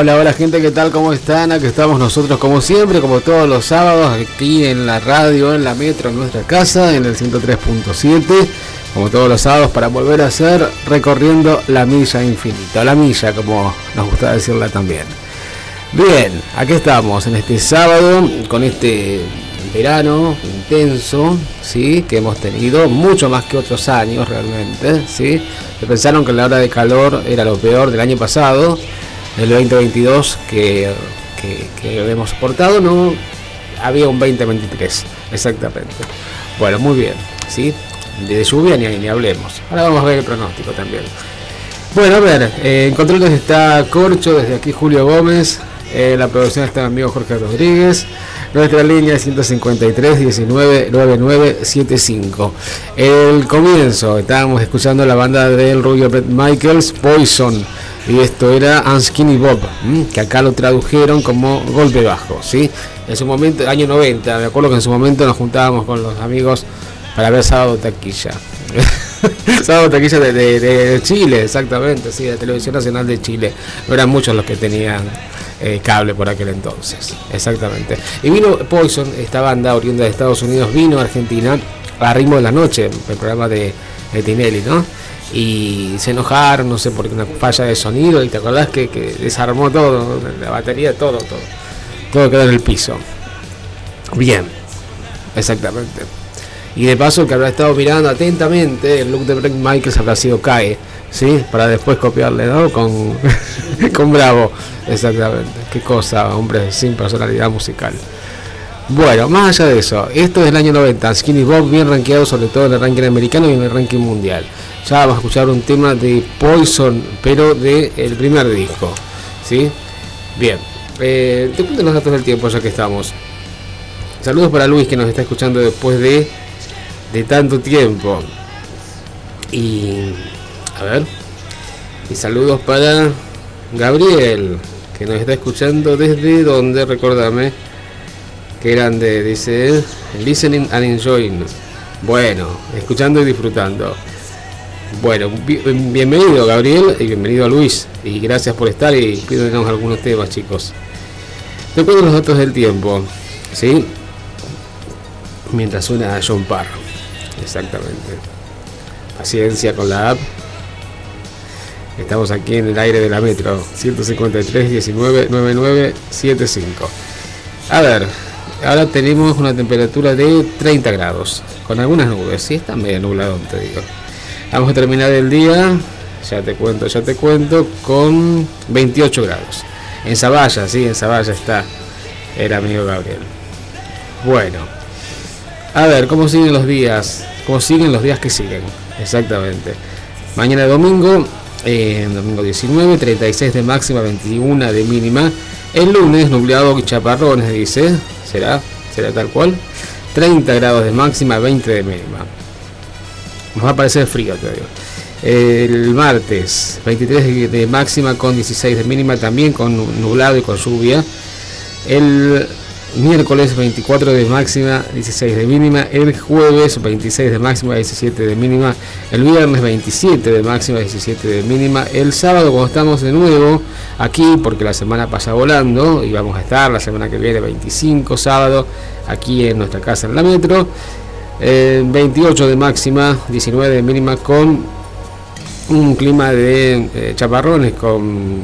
Hola, hola gente, ¿qué tal? ¿Cómo están? Aquí estamos nosotros como siempre, como todos los sábados, aquí en la radio, en la metro, en nuestra casa, en el 103.7, como todos los sábados, para volver a hacer recorriendo la milla infinita, la milla como nos gusta decirla también. Bien, aquí estamos en este sábado con este verano intenso, ¿sí? Que hemos tenido, mucho más que otros años realmente, ¿sí? Se pensaron que la hora de calor era lo peor del año pasado, el 2022 que, que, hemos soportado, no había un 2023, exactamente. Bueno, muy bien, ¿sí? De lluvia ni, ni hablemos. Ahora vamos a ver el pronóstico también. Bueno, a ver, eh, en controles está Corcho, desde aquí Julio Gómez, eh, la producción está mi amigo Jorge Rodríguez. Nuestra línea es 153 19 9975. El comienzo, estábamos escuchando la banda del Rubio Brett Michaels, Poison y esto era Unskinny Bob, que acá lo tradujeron como golpe bajo, ¿sí? En su momento, año 90, me acuerdo que en su momento nos juntábamos con los amigos para ver Sábado Taquilla. Sábado Taquilla de, Chile, exactamente, sí, de Televisión Nacional de Chile. No eran muchos los que tenían eh, cable por aquel entonces, exactamente. Y vino Poison, esta banda oriunda de Estados Unidos, vino a Argentina a ritmo de la noche, el programa de, de Tinelli, ¿no? Y se enojaron, no sé, por una falla de sonido y te acordás que, desarmó todo, la batería, todo, todo. Todo quedó en el piso. Bien, exactamente. Y de paso el que habrá estado mirando atentamente el look de Brett Michaels habrá sido Cae, ¿sí? Para después copiarle, ¿no? Con, con Bravo, exactamente. Qué cosa, hombre sin personalidad musical. Bueno, más allá de eso, esto es el año 90, Skinny Bob bien rankeado sobre todo en el ranking americano y en el ranking mundial. Ya vamos a escuchar un tema de Poison, pero del el primer disco. ¿Sí? Bien. Eh, te cuento los datos del tiempo ya que estamos. Saludos para Luis que nos está escuchando después de, de tanto tiempo. Y. A ver. Y saludos para Gabriel, que nos está escuchando desde donde, recordame. Que grande, dice. Listening and enjoying. Bueno, escuchando y disfrutando. Bueno, bienvenido Gabriel y bienvenido a Luis. Y gracias por estar y pídanos algunos temas, chicos. Recuerdo los datos del tiempo, ¿sí? Mientras suena John Parr. Exactamente. Paciencia con la app. Estamos aquí en el aire de la metro. 153 19 99 75. A ver, ahora tenemos una temperatura de 30 grados. Con algunas nubes. Sí, está medio nublado, te digo. Vamos a terminar el día, ya te cuento, ya te cuento, con 28 grados. En Zavalla, sí, en Zavalla está el amigo Gabriel. Bueno, a ver, ¿cómo siguen los días? ¿Cómo siguen los días que siguen? Exactamente. Mañana domingo, domingo 19, 36 de máxima, 21 de mínima. El lunes, nublado y chaparrones, dice. ¿Será? ¿Será tal cual? 30 grados de máxima, 20 de mínima. Nos va a parecer frío todavía. El martes, 23 de máxima con 16 de mínima, también con nublado y con lluvia. El miércoles 24 de máxima, 16 de mínima. El jueves 26 de máxima, 17 de mínima. El viernes 27 de máxima, 17 de mínima. El sábado, cuando estamos de nuevo aquí, porque la semana pasa volando y vamos a estar la semana que viene, 25 sábado, aquí en nuestra casa en la metro. 28 de máxima, 19 de mínima con un clima de eh, chaparrones con,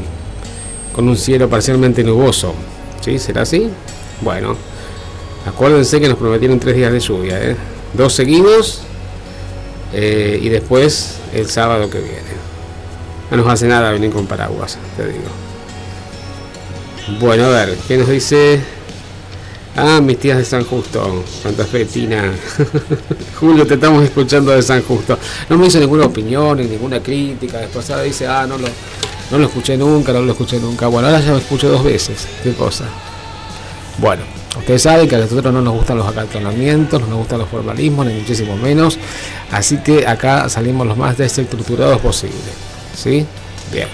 con un cielo parcialmente nuboso. ¿Sí? ¿Será así? Bueno, acuérdense que nos prometieron tres días de lluvia, ¿eh? dos seguidos eh, y después el sábado que viene. No nos hace nada venir con paraguas, te digo. Bueno, a ver, ¿qué nos dice Ah, mis tías de San Justo, Santa Fe, Tina. Julio, te estamos escuchando de San Justo. No me hizo ninguna opinión ni ninguna crítica. Después ahora dice, ah, no lo, no lo escuché nunca, no lo escuché nunca. Bueno, ahora ya lo escuché dos veces. Qué cosa. Bueno, ustedes saben que a nosotros no nos gustan los acartonamientos, no nos gustan los formalismos, ni muchísimo menos. Así que acá salimos los más desestructurados posible. ¿Sí? Bien,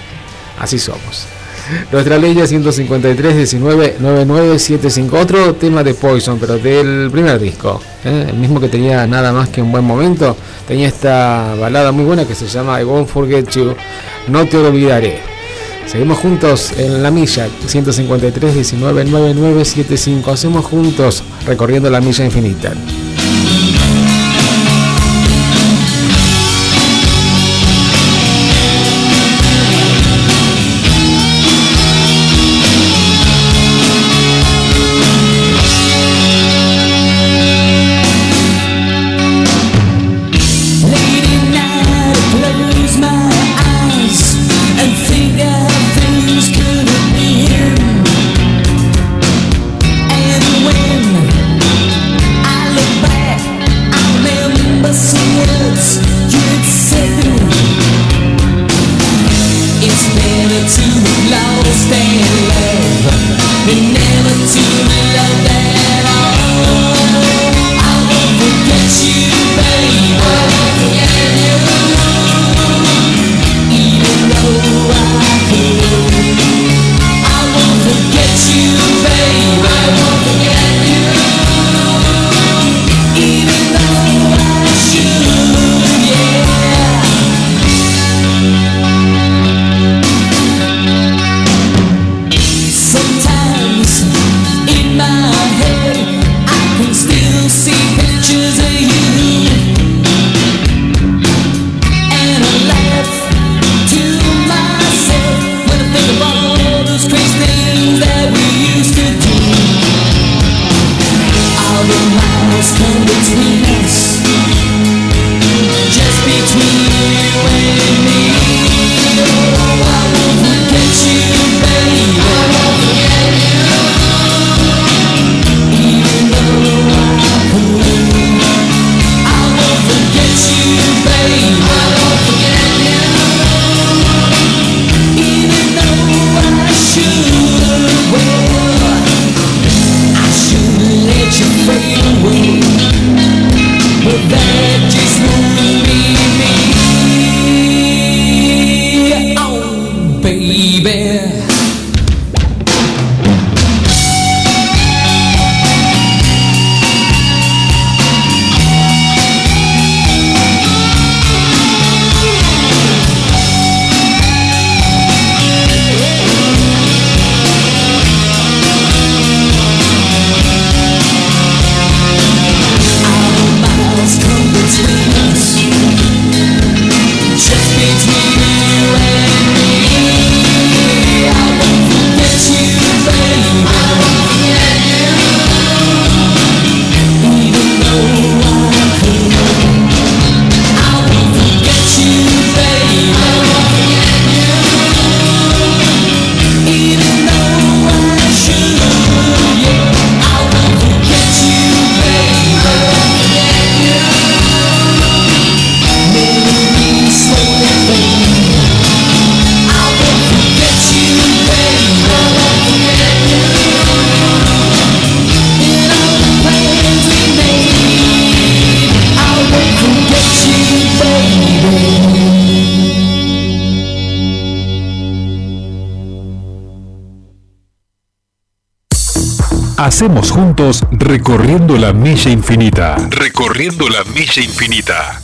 así somos. Nuestra ley es 153 19 9975 Otro tema de Poison, pero del primer disco. ¿eh? El mismo que tenía nada más que un buen momento. Tenía esta balada muy buena que se llama I Won't Forget You. No te olvidaré. Seguimos juntos en la milla 153 19 9975 Hacemos juntos recorriendo la milla infinita. Hacemos juntos recorriendo la milla infinita. Recorriendo la milla infinita.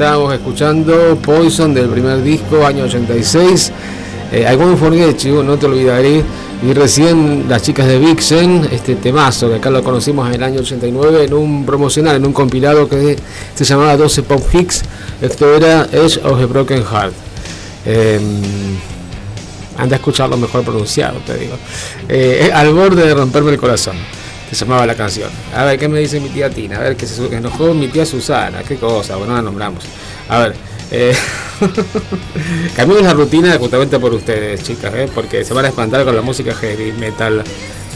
Estábamos escuchando Poison del primer disco, año 86. Eh, algún chico no te olvidaré. Y recién las chicas de Vixen, este temazo, que acá lo conocimos en el año 89, en un promocional, en un compilado que se llamaba 12 Pop Hicks. Esto era Edge of a Broken Heart. Em, anda a escucharlo mejor pronunciado, te digo. Eh, al borde de romperme el corazón. Se llamaba la canción. A ver, ¿qué me dice mi tía Tina? A ver, que se enojó mi tía Susana. ¿Qué cosa? Bueno, la nombramos. A ver, eh, cambiamos la rutina justamente por ustedes, chicas, ¿eh? porque se van a espantar con la música heavy metal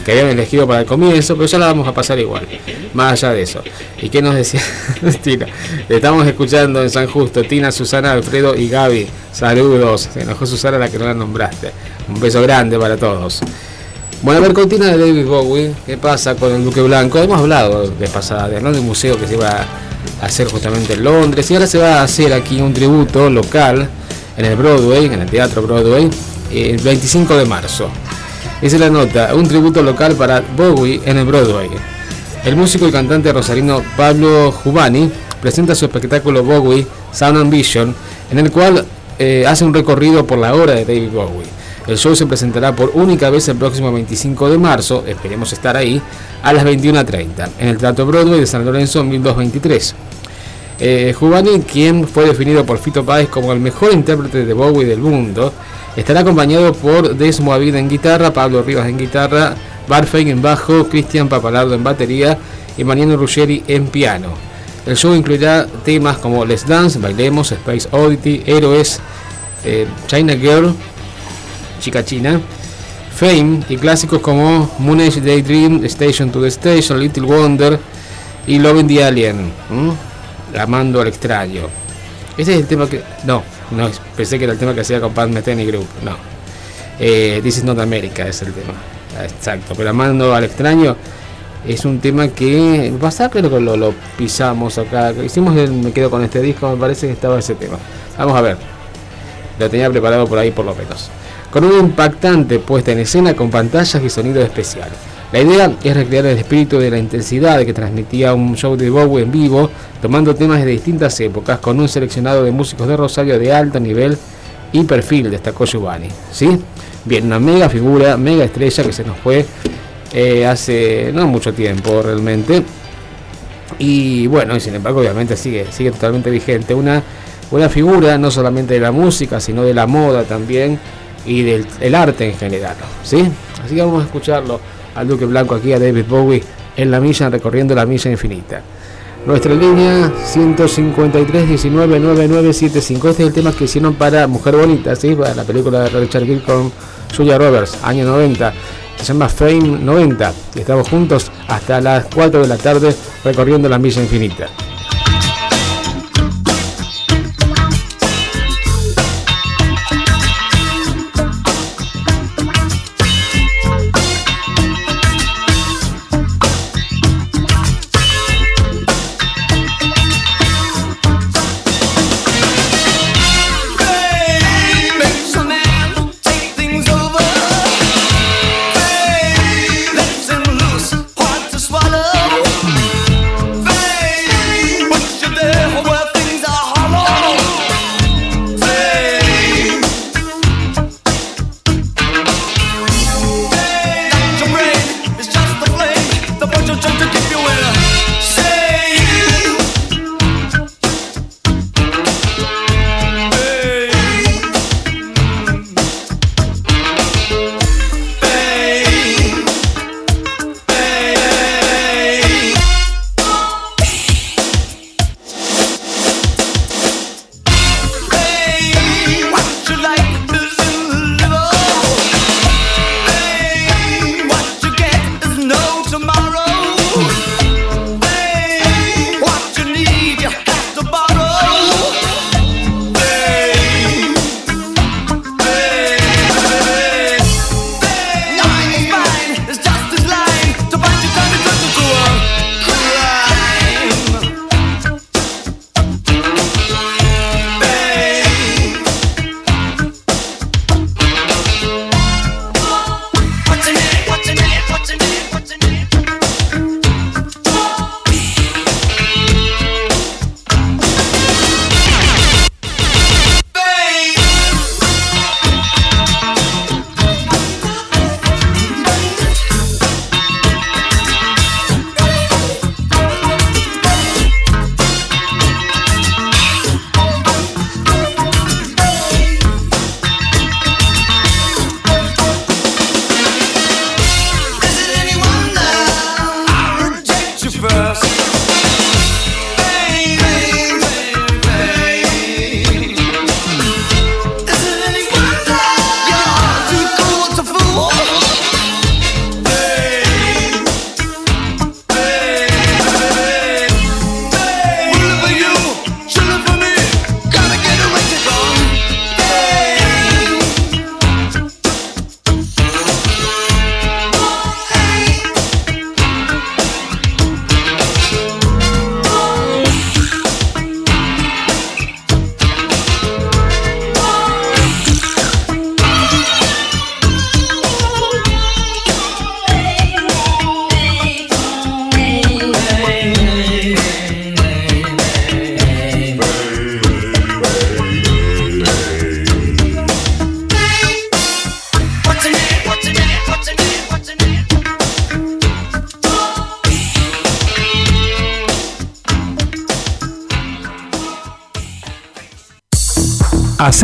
que habían elegido para el comienzo, pero ya la vamos a pasar igual, más allá de eso. ¿Y qué nos decía Tina? Estamos escuchando en San Justo, Tina, Susana, Alfredo y Gaby. Saludos, se enojó Susana la que no la nombraste. Un beso grande para todos. Bueno, a ver, cortina de David Bowie. ¿Qué pasa con el Duque Blanco? Hemos hablado de pasada, ¿no? De un museo que se iba a hacer justamente en Londres. Y ahora se va a hacer aquí un tributo local en el Broadway, en el Teatro Broadway, el 25 de marzo. Esa es la nota, un tributo local para Bowie en el Broadway. El músico y cantante rosarino Pablo Jubani presenta su espectáculo Bowie Sound and Vision, en el cual eh, hace un recorrido por la obra de David Bowie. El show se presentará por única vez el próximo 25 de marzo, esperemos estar ahí, a las 21.30, en el Teatro Broadway de San Lorenzo 1223. Eh, Jubani, quien fue definido por Fito Páez como el mejor intérprete de Bowie del mundo, estará acompañado por Desmo Avid en guitarra, Pablo Rivas en guitarra, Barfein en bajo, Cristian Papalardo en batería y Mariano Ruggeri en piano. El show incluirá temas como Let's Dance, Bailemos, Space Oddity, Héroes, eh, China Girl, Chica China, Fame y clásicos como Moon Age Daydream, Station to the Station, Little Wonder y Loving the Alien, Amando al extraño. Ese es el tema que. No, no, pensé que era el tema que hacía con Pat Metheny Group. No. Eh, This is not America es el tema. Exacto. Pero Amando al extraño es un tema que. Pasa creo que lo, lo pisamos acá. Hicimos el Me quedo con este disco, me parece que estaba ese tema. Vamos a ver. Lo tenía preparado por ahí por lo menos con una impactante puesta en escena con pantallas y sonido especial. La idea es recrear el espíritu de la intensidad que transmitía un show de Bowie en vivo, tomando temas de distintas épocas con un seleccionado de músicos de Rosario de alto nivel y perfil, destacó Giovanni. ¿sí? Bien, una mega figura, mega estrella que se nos fue eh, hace no mucho tiempo realmente. Y bueno, y sin embargo obviamente sigue, sigue totalmente vigente. Una, una figura no solamente de la música, sino de la moda también y del arte en general. ¿sí? Así que vamos a escucharlo al Duque Blanco aquí, a David Bowie, en la milla, recorriendo la milla infinita. Nuestra línea 153 19 Este es el tema que hicieron para Mujer Bonita, ¿sí? para la película de Richard Gere con Julia Roberts, año 90. Se llama Fame 90. Estamos juntos hasta las 4 de la tarde recorriendo la milla infinita.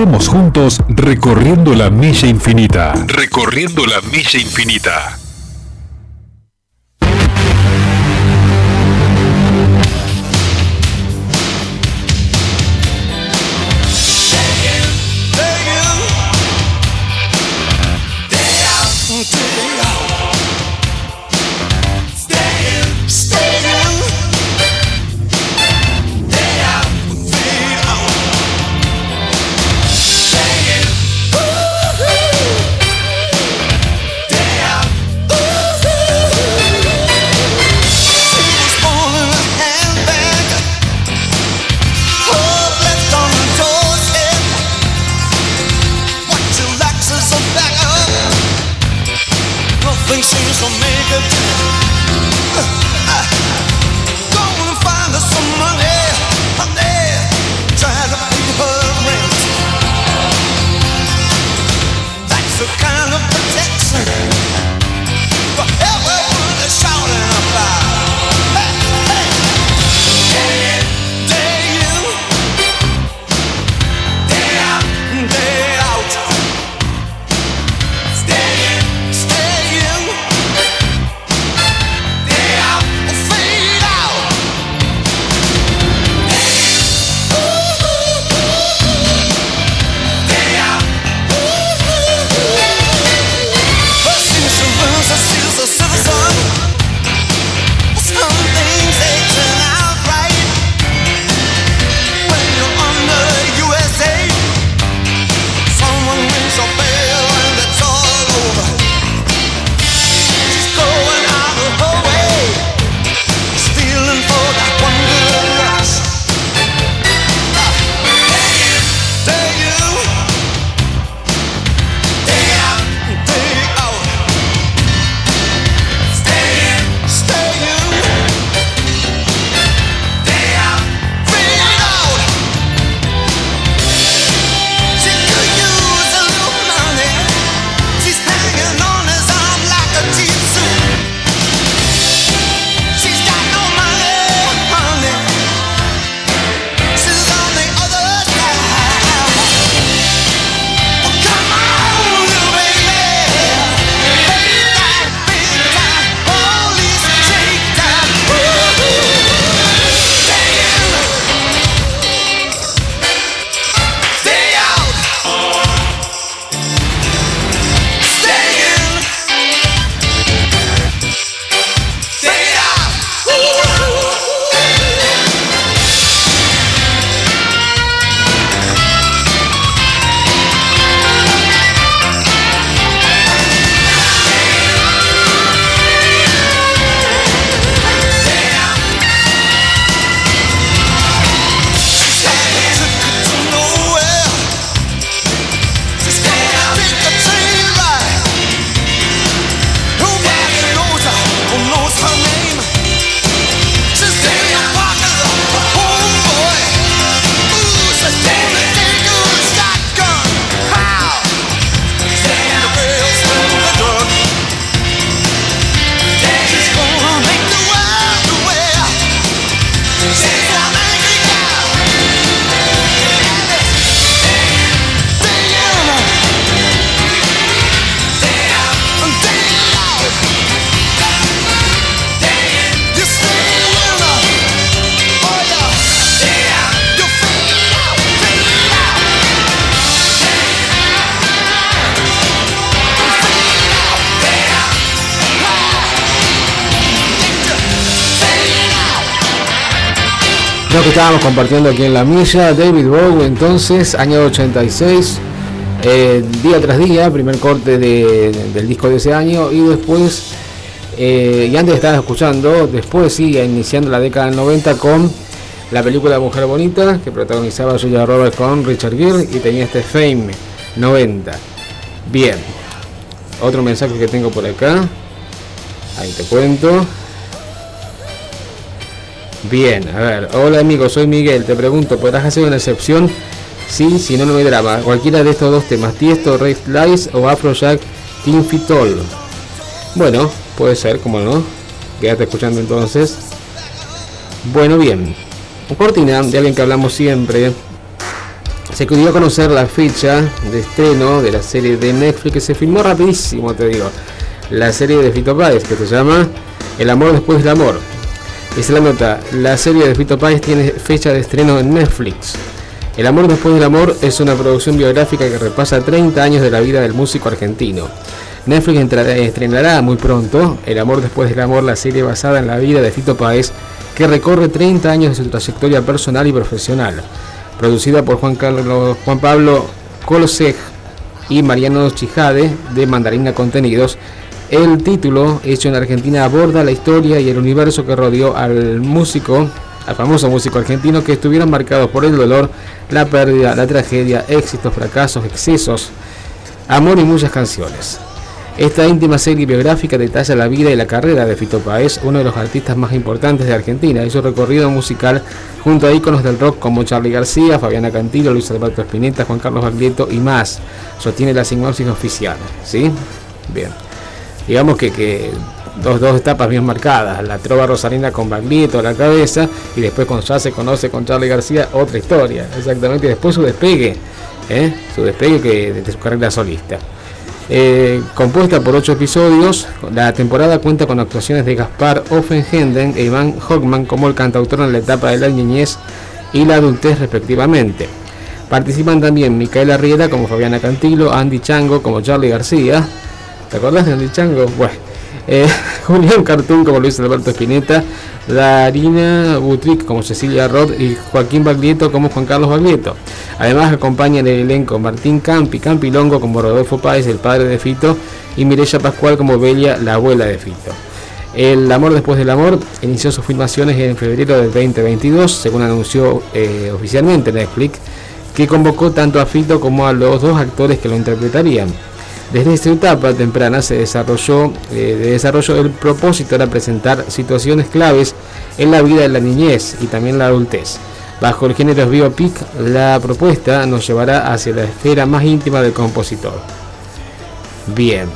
Hacemos juntos recorriendo la milla infinita. Recorriendo la milla infinita. Compartiendo aquí en la milla, David Bowie, entonces, año 86, eh, día tras día, primer corte del disco de ese año, y después, eh, y antes estabas escuchando, después sigue iniciando la década del 90 con la película Mujer Bonita, que protagonizaba Julia Roberts con Richard Gere, y tenía este Fame 90. Bien, otro mensaje que tengo por acá, ahí te cuento. Bien, a ver. Hola amigo, soy Miguel. Te pregunto, ¿podrás hacer una excepción? Sí, si no, no hay drama. Cualquiera de estos dos temas, Tiesto, Red Lies o Afrojack Team Fitol. Bueno, puede ser, como no. Quédate escuchando entonces. Bueno, bien. Cortina de alguien que hablamos siempre. se dio a conocer la fecha de estreno de la serie de Netflix que se filmó rapidísimo, te digo. La serie de Fito Páez que se llama El amor después del amor. Es la nota, la serie de Fito Páez tiene fecha de estreno en Netflix. El amor después del amor es una producción biográfica que repasa 30 años de la vida del músico argentino. Netflix estrenará muy pronto El amor después del amor, la serie basada en la vida de Fito Páez que recorre 30 años de su trayectoria personal y profesional. Producida por Juan, Carlos, Juan Pablo Coloseg y Mariano Chijade de Mandarina Contenidos, el título, hecho en Argentina, aborda la historia y el universo que rodeó al músico, al famoso músico argentino, que estuvieron marcados por el dolor, la pérdida, la tragedia, éxitos, fracasos, excesos, amor y muchas canciones. Esta íntima serie biográfica detalla la vida y la carrera de Fito Páez, uno de los artistas más importantes de Argentina, y recorrido musical junto a íconos del rock como Charlie García, Fabiana Cantilo, Luis Alberto Espineta, Juan Carlos Baglietto y más. Sostiene la sinopsis oficial. ¿Sí? Bien. Digamos que, que dos, dos etapas bien marcadas. La trova rosarina con Baglietto a la cabeza y después cuando ya se conoce con Charlie García, otra historia. Exactamente. Después su despegue. ¿eh? Su despegue que, de su carrera solista. Eh, compuesta por ocho episodios, la temporada cuenta con actuaciones de Gaspar Offenhenden e Iván Hockman como el cantautor en la etapa de la niñez y la adultez respectivamente. Participan también Micaela Riera como Fabiana Cantilo, Andy Chango como Charlie García. ¿Te acordás de Andy Chango? Bueno. Eh, Julián Cartún como Luis Alberto Espineta, Darina Butric como Cecilia Roth y Joaquín Baglietto como Juan Carlos Baglietto. Además acompañan el elenco Martín Campi, Campi Longo como Rodolfo Páez, el padre de Fito, y Mireya Pascual como Belia, la abuela de Fito. El Amor después del Amor inició sus filmaciones en febrero del 2022, según anunció eh, oficialmente Netflix, que convocó tanto a Fito como a los dos actores que lo interpretarían. Desde esta etapa temprana se desarrolló, eh, el propósito era presentar situaciones claves en la vida de la niñez y también la adultez. Bajo el género biopic, la propuesta nos llevará hacia la esfera más íntima del compositor. Bien,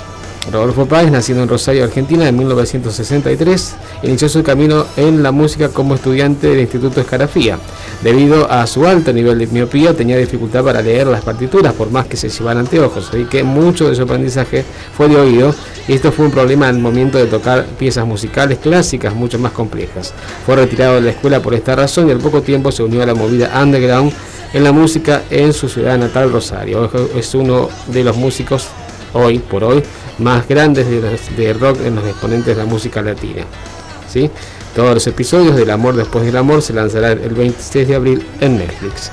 Rodolfo Páez, nacido en Rosario, Argentina, en 1963, inició su camino en la música como estudiante del Instituto Escarafía. Debido a su alto nivel de miopía, tenía dificultad para leer las partituras, por más que se llevaran anteojos, así que mucho de su aprendizaje fue de oído, y esto fue un problema al momento de tocar piezas musicales clásicas mucho más complejas. Fue retirado de la escuela por esta razón y al poco tiempo se unió a la movida underground en la música en su ciudad natal, Rosario. Es uno de los músicos hoy por hoy más grandes de, rock en los exponentes de la música latina. ¿sí? Todos los episodios del Amor después del Amor se lanzarán el 26 de abril en Netflix.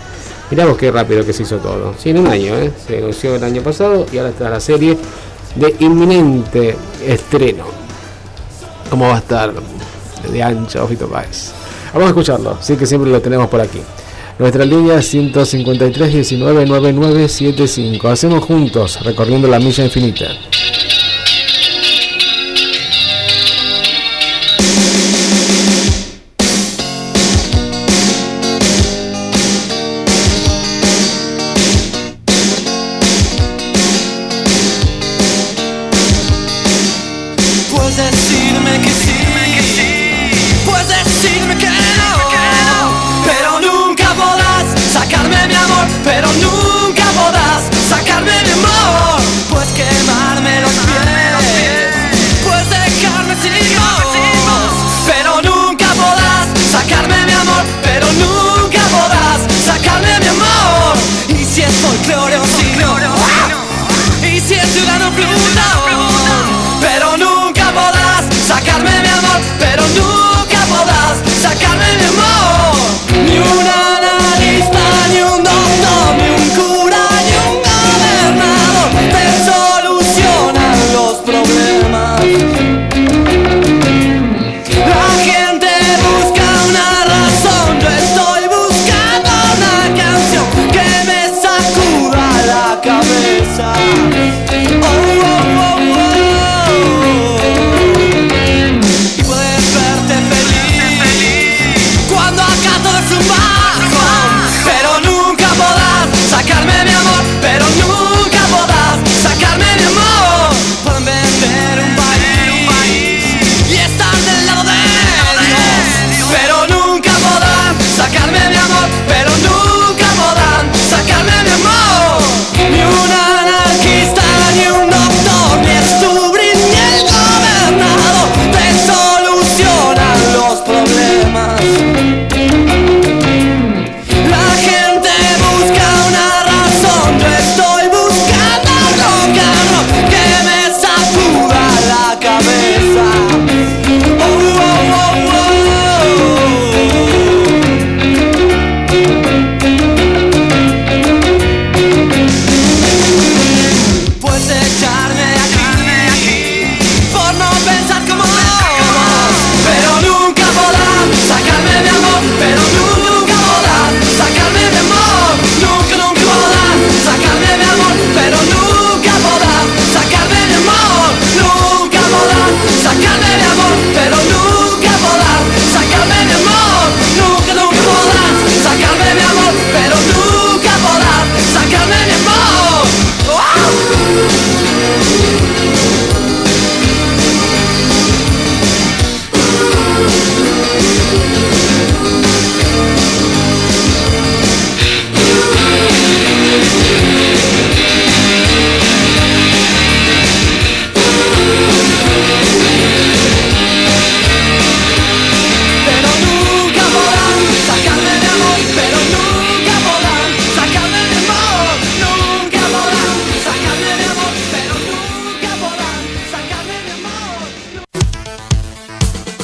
Miramos qué rápido que se hizo todo. Sí, en un año, ¿eh? se anunció el año pasado y ahora está la serie de inminente estreno. ¿Cómo va a estar? De ancho, Fito Páez. Vamos a escucharlo, sí que siempre lo tenemos por aquí. Nuestra línea 153 19 9975. Hacemos juntos, recorriendo la milla infinita.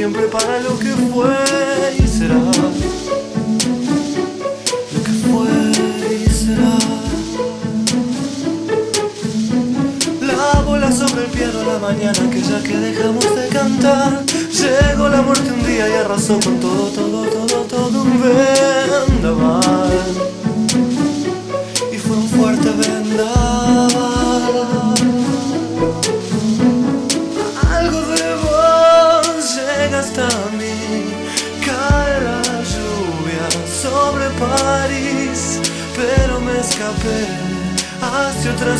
Siempre, para lo que fue y será. Lo que fue y será. La bola sobre el piano la mañana que ya que dejamos de cantar. Llegó la muerte un día y arrasó con todo, todo, todo, todo un vendaval otra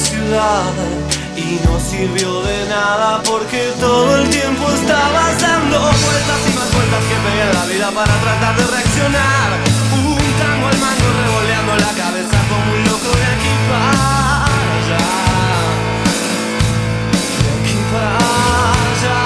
y no sirvió de nada porque todo el tiempo estabas dando vueltas y más vueltas que pegué la vida para tratar de reaccionar. Un tango al mango revoleando la cabeza como un loco de aquí para allá. De aquí para allá.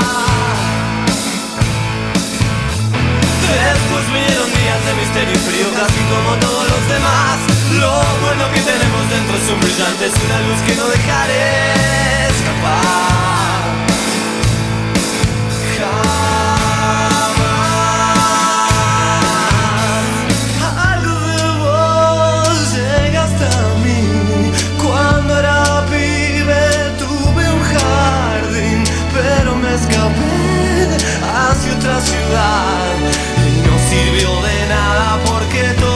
Después vinieron de misterio y frío casi como todos los demás. Lo bueno que tenemos dentro es un brillante, es una luz que no dejaré escapar. Jamás. Algo de vos llega hasta mí. Cuando era pibe tuve un jardín Pero me escapé hacia otra ciudad de nada porque todo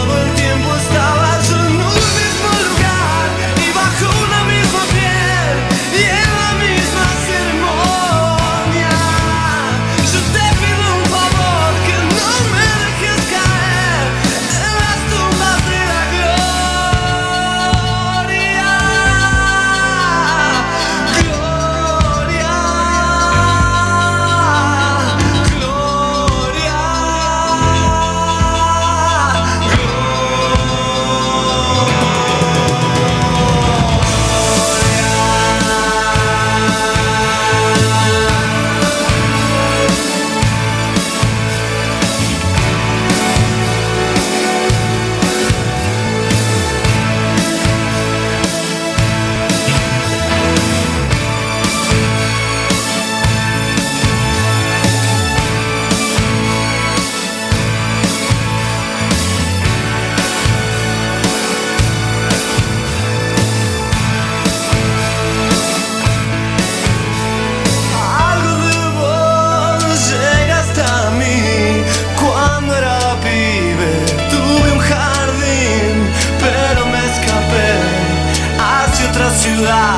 hacia otra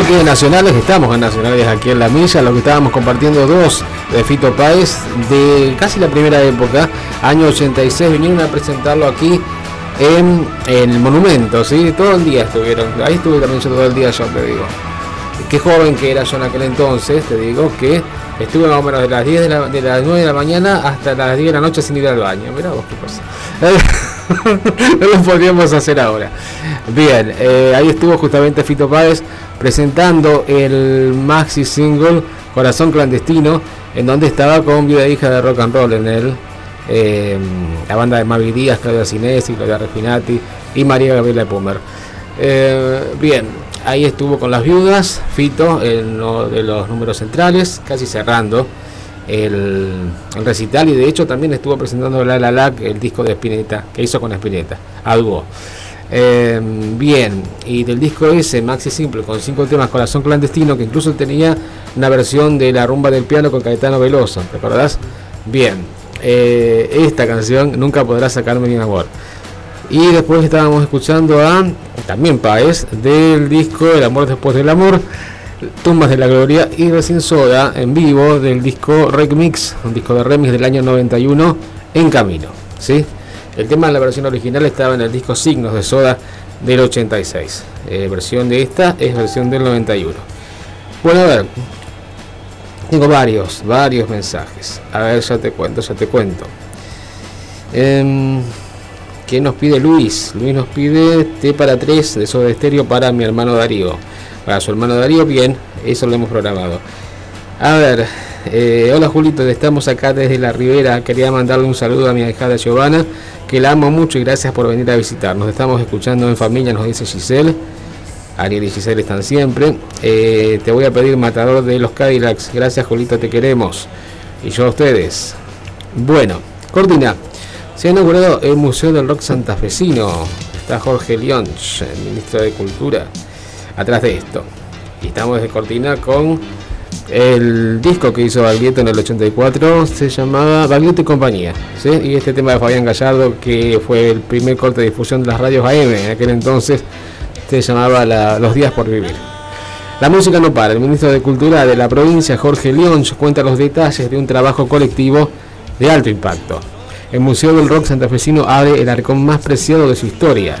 Nacionales, estamos en nacionales aquí en la milla, lo que estábamos compartiendo dos de Fito Páez de casi la primera época, año 86, vinieron a presentarlo aquí en, el monumento, ¿sí? Todo el día estuvieron, ahí estuve también yo todo el día yo te digo. Qué joven que era yo en aquel entonces, te digo que estuve más o menos de las 10 de, la, de las 9 de la mañana hasta las 10 de la noche sin ir al baño. Mirá vos qué cosa. no lo podríamos hacer ahora. Bien, eh, ahí estuvo justamente Fito Páez presentando el maxi single Corazón Clandestino, en donde estaba con Vida e Hija de Rock and Roll en él. eh, la banda de Mavi Díaz, Claudia Cinesi, Claudia Refinati y María Gabriela Pumer. Eh, bien, ahí estuvo con las viudas, Fito, en uno de los números centrales, casi cerrando el, recital y de hecho también estuvo presentando La La La, el disco de Spinetta, que hizo con Spinetta, a dúo. Eh, bien, y del disco ese, Maxi Simple, con cinco temas, Corazón Clandestino, que incluso tenía una versión de La Rumba del Piano con Caetano Veloso, ¿recordás? Bien, eh, esta canción, Nunca Podrás Sacarme Ni Amor. Y después estábamos escuchando a, también Paez, del disco El Amor Después del Amor, Tumbas de la Gloria y recién Soda en vivo del disco Remix, un disco de remix del año 91, En Camino. ¿sí? El tema de la versión original estaba en el disco Signos de Soda del 86. Eh, versión de esta es versión del 91. Bueno, a ver, tengo varios, varios mensajes. A ver, ya te cuento, ya te cuento. Eh, ¿Qué nos pide Luis? Luis nos pide T para 3 de Soda Estéreo para mi hermano Darío. Para su hermano Darío, bien, eso lo hemos programado. A ver, eh, hola Julito, estamos acá desde la Ribera. Quería mandarle un saludo a mi hija Giovanna, que la amo mucho y gracias por venir a visitarnos. Estamos escuchando en familia, nos dice Giselle. Ariel y Giselle están siempre. Eh, te voy a pedir Matador de los Cadillacs. Gracias Julito, te queremos. Y yo a ustedes. Bueno, Cortina. Se ha inaugurado el Museo del Rock Santafesino. Está Jorge el ministro de Cultura, atrás de esto. Estamos desde Cortina con el disco que hizo Baglietto en el 84. Se llamaba Baglietto y compañía. ¿sí? Y este tema de Fabián Gallardo, que fue el primer corte de difusión de las radios AM en aquel entonces, se llamaba la, Los días por vivir. La música no para. El ministro de Cultura de la provincia, Jorge Lyons, cuenta los detalles de un trabajo colectivo de alto impacto el Museo del Rock Santafesino abre el arcón más preciado de su historia.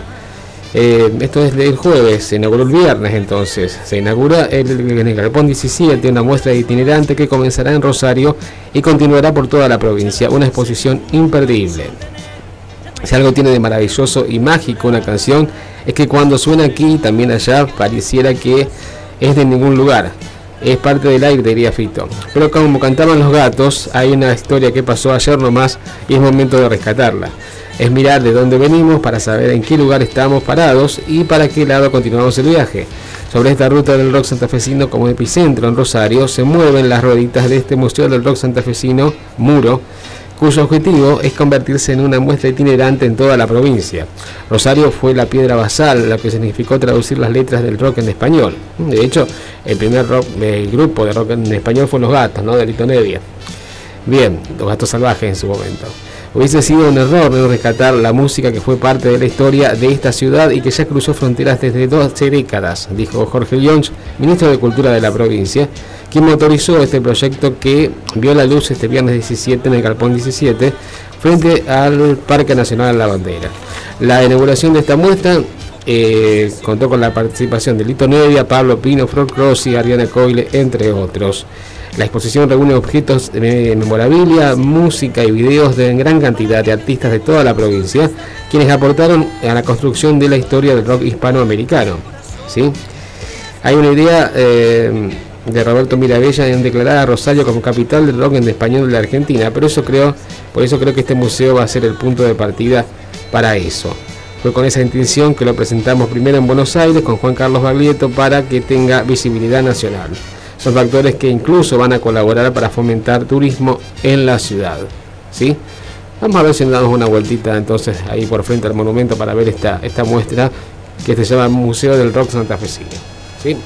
Eh, esto es del jueves, se inauguró el viernes entonces. Se inaugura el, en el Galpón 17 una muestra itinerante que comenzará en Rosario y continuará por toda la provincia. Una exposición imperdible. Si algo tiene de maravilloso y mágico una canción, es que cuando suena aquí y también allá pareciera que es de ningún lugar es parte del aire, diría Fito. Pero como cantaban los gatos, hay una historia que pasó ayer nomás y es momento de rescatarla. Es mirar de dónde venimos para saber en qué lugar estamos parados y para qué lado continuamos el viaje. Sobre esta ruta del rock santafesino como epicentro en Rosario se mueven las rueditas de este Museo del Rock Santafesino, Muro, cuyo objetivo es convertirse en una muestra itinerante en toda la provincia. Rosario fue la piedra basal, lo que significó traducir las letras del rock en español. De hecho, el primer rock, grupo de rock en español fue Los Gatos, ¿no? De Lito Nevia. Bien, Los Gatos Salvajes en su momento. Hubiese sido un error no rescatar la música que fue parte de la historia de esta ciudad y que ya cruzó fronteras desde 12 décadas, dijo Jorge Lyons, ministro de Cultura de la provincia, quien motorizó este proyecto que vio la luz este viernes 17 en el Galpón 17 frente al Parque Nacional la Bandera. La inauguración de esta muestra eh, contó con la participación de Lito Nevia, Pablo Pino, Frog Rossi, Ariana Coyle, entre otros. La exposición reúne objetos de memorabilia, música y videos de gran cantidad de artistas de toda la provincia, quienes aportaron a la construcción de la historia del rock hispanoamericano. ¿sí? Hay una idea eh, de Roberto Mirabella en declarar a Rosario como capital del rock en español de la Argentina, pero eso creo, por eso creo que este museo va a ser el punto de partida para eso. Fue con esa intención que lo presentamos primero en Buenos Aires con Juan Carlos Baglietto para que tenga visibilidad nacional. Son factores que incluso van a colaborar para fomentar turismo en la ciudad. ¿sí? Vamos a ver si nos damos una vueltita entonces ahí por frente al monumento para ver esta, esta muestra que se llama Museo del Rock Santa ¿sí?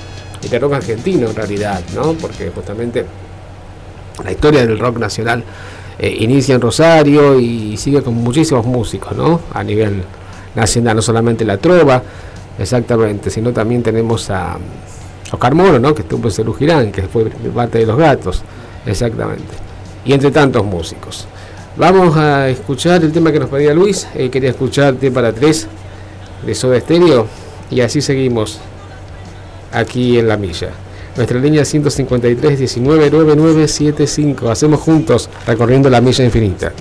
Y de rock argentino en realidad, ¿no? Porque justamente la historia del rock nacional eh, inicia en Rosario y sigue con muchísimos músicos, ¿no? A nivel nacional, no solamente la trova, exactamente, sino también tenemos a Oscar Moro, ¿no? que estuvo en Cerú Girán, que fue parte de los gatos, exactamente. Y entre tantos músicos. Vamos a escuchar el tema que nos pedía Luis, eh, quería escuchar T para 3 de Soda Stereo, y así seguimos aquí en la milla. Nuestra línea 153 19 9975. Hacemos juntos recorriendo la milla infinita.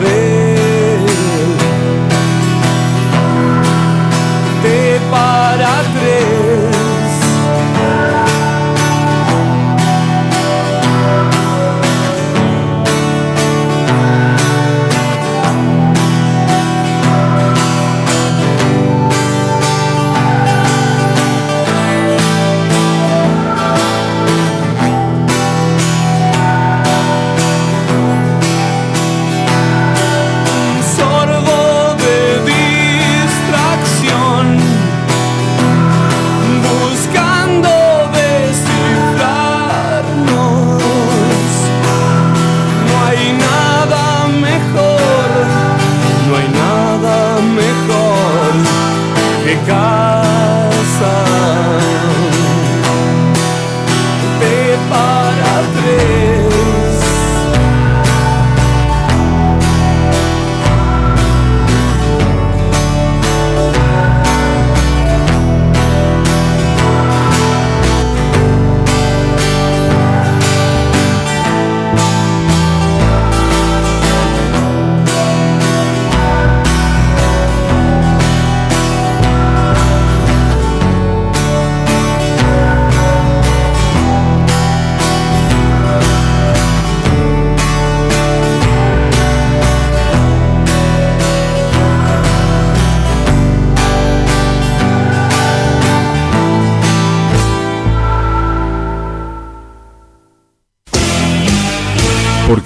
por él.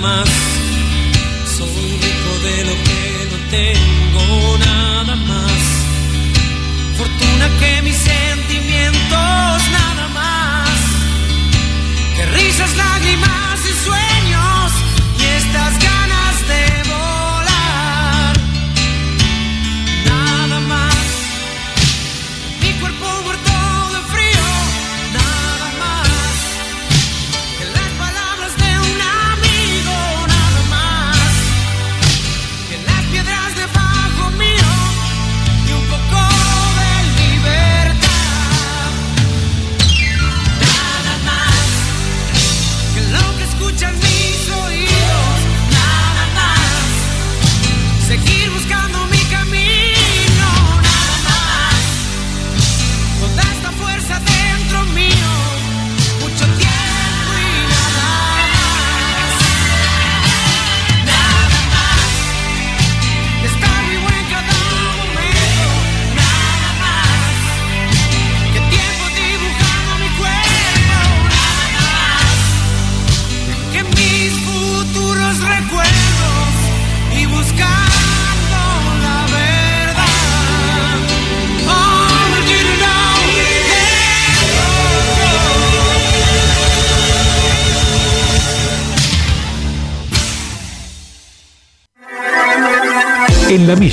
my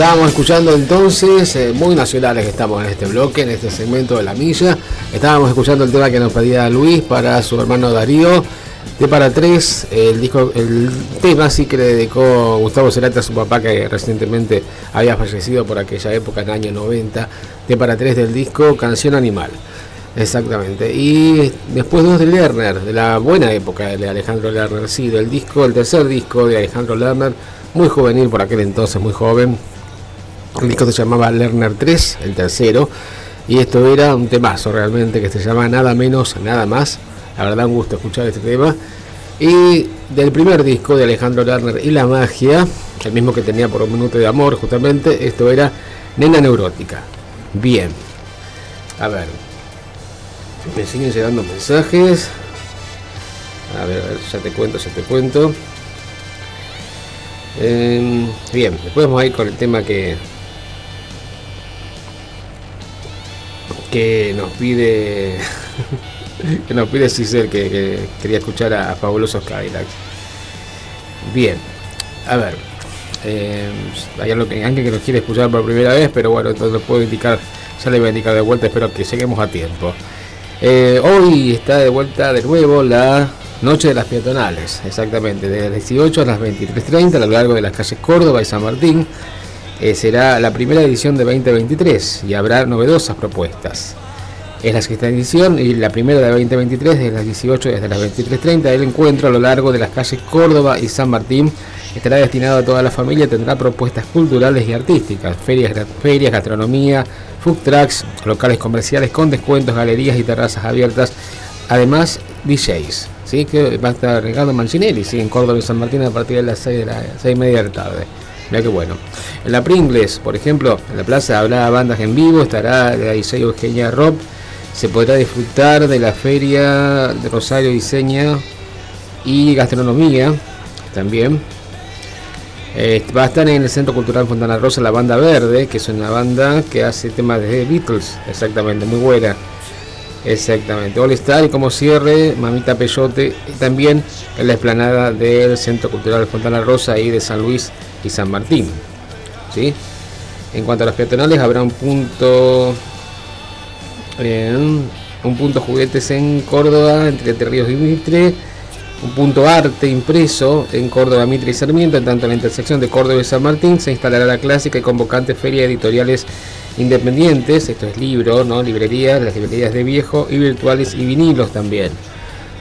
Estábamos escuchando entonces, eh, muy nacionales que estamos en este bloque, en este segmento de la milla. Estábamos escuchando el tema que nos pedía Luis para su hermano Darío. De para tres, el disco, el tema sí que le dedicó Gustavo Cerati a su papá que recientemente había fallecido por aquella época, en el año 90. De para tres del disco Canción Animal. Exactamente. Y después dos de Lerner, de la buena época de Alejandro Lerner, sí, del disco, el tercer disco de Alejandro Lerner, muy juvenil por aquel entonces, muy joven. El disco se llamaba Lerner 3, el tercero, y esto era un temazo realmente que se llama Nada menos, nada más. La verdad, un gusto escuchar este tema. Y del primer disco de Alejandro Lerner y la magia, el mismo que tenía por un minuto de amor, justamente, esto era Nena Neurótica. Bien. A ver, me siguen llegando mensajes. A ver, ya te cuento, ya te cuento. Eh, bien, después vamos a ir con el tema que que nos pide que nos pide Cisel que, que quería escuchar a, Fabulosos Cadillacs. Bien, a ver, eh, hay que Ángel que nos quiere escuchar por primera vez, pero bueno, entonces lo puedo indicar, ya le voy a indicar de vuelta, espero que lleguemos a tiempo. Eh, hoy está de vuelta de nuevo la Noche de las Peatonales, exactamente, desde las 18 a las 23.30 a lo largo de las calles Córdoba y San Martín. Eh, será la primera edición de 2023 y habrá novedosas propuestas. Es la sexta edición y la primera de 2023 desde las 18 desde las 23.30. El encuentro a lo largo de las calles Córdoba y San Martín estará destinado a toda la familia. Tendrá propuestas culturales y artísticas, ferias, ferias gastronomía, food trucks, locales comerciales con descuentos, galerías y terrazas abiertas. Además, DJs, ¿sí? que va a estar Ricardo Mancinelli ¿sí? en Córdoba y San Martín a partir de las 6, de la, 6 y media de la tarde. Mira qué bueno. En la Pringles, por ejemplo, en la plaza habrá bandas en vivo, estará la diseño Eugenia Rob. Se podrá disfrutar de la feria de Rosario Diseña y gastronomía también. Eh, va a estar en el Centro Cultural Fontana Rosa la banda Verde, que es una banda que hace temas de Beatles, exactamente, muy buena. Exactamente, All Star y como cierre, Mamita Peyote, y también en la explanada del Centro Cultural Fontana Rosa y de San Luis y San Martín. ¿sí? En cuanto a los peatonales, habrá un punto. eh, un punto juguetes en Córdoba, entre Ríos y Mitre. Un punto arte impreso en Córdoba, Mitre y Sarmiento. En tanto, en la intersección de Córdoba y San Martín se instalará la clásica y convocante feria de editoriales independientes. Esto es libro, ¿no? Librerías, las librerías de viejo y virtuales y vinilos también.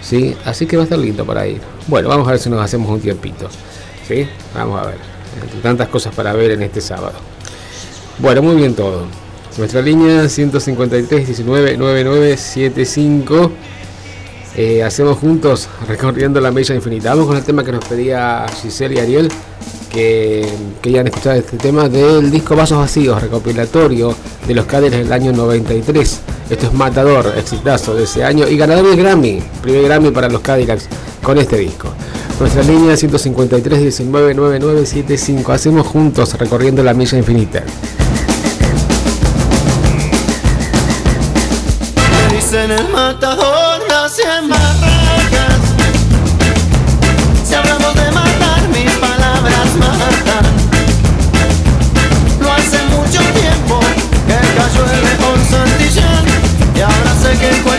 ¿Sí? Así que va a estar lindo para ir. Bueno, vamos a ver si nos hacemos un tiempito. ¿Sí? Vamos a ver. Entre tantas cosas para ver en este sábado. Bueno, muy bien todo. Nuestra línea 153 19 9975. Eh, hacemos juntos recorriendo la milla infinita. Vamos con el tema que nos pedía Giselle y Ariel, que querían escuchar este tema del disco Vasos Vacíos, recopilatorio de los Cadillacs del año 93. Esto es Matador, exitazo de ese año y ganador del Grammy, primer Grammy para los Cadillacs con este disco. Nuestra línea 153 19 9975. Hacemos juntos recorriendo la milla infinita. Me dicen el matador, nace en barracas. Si hablamos de matar, mis palabras matan. No hace mucho tiempo que cayó el león Santillán. Y ahora sé que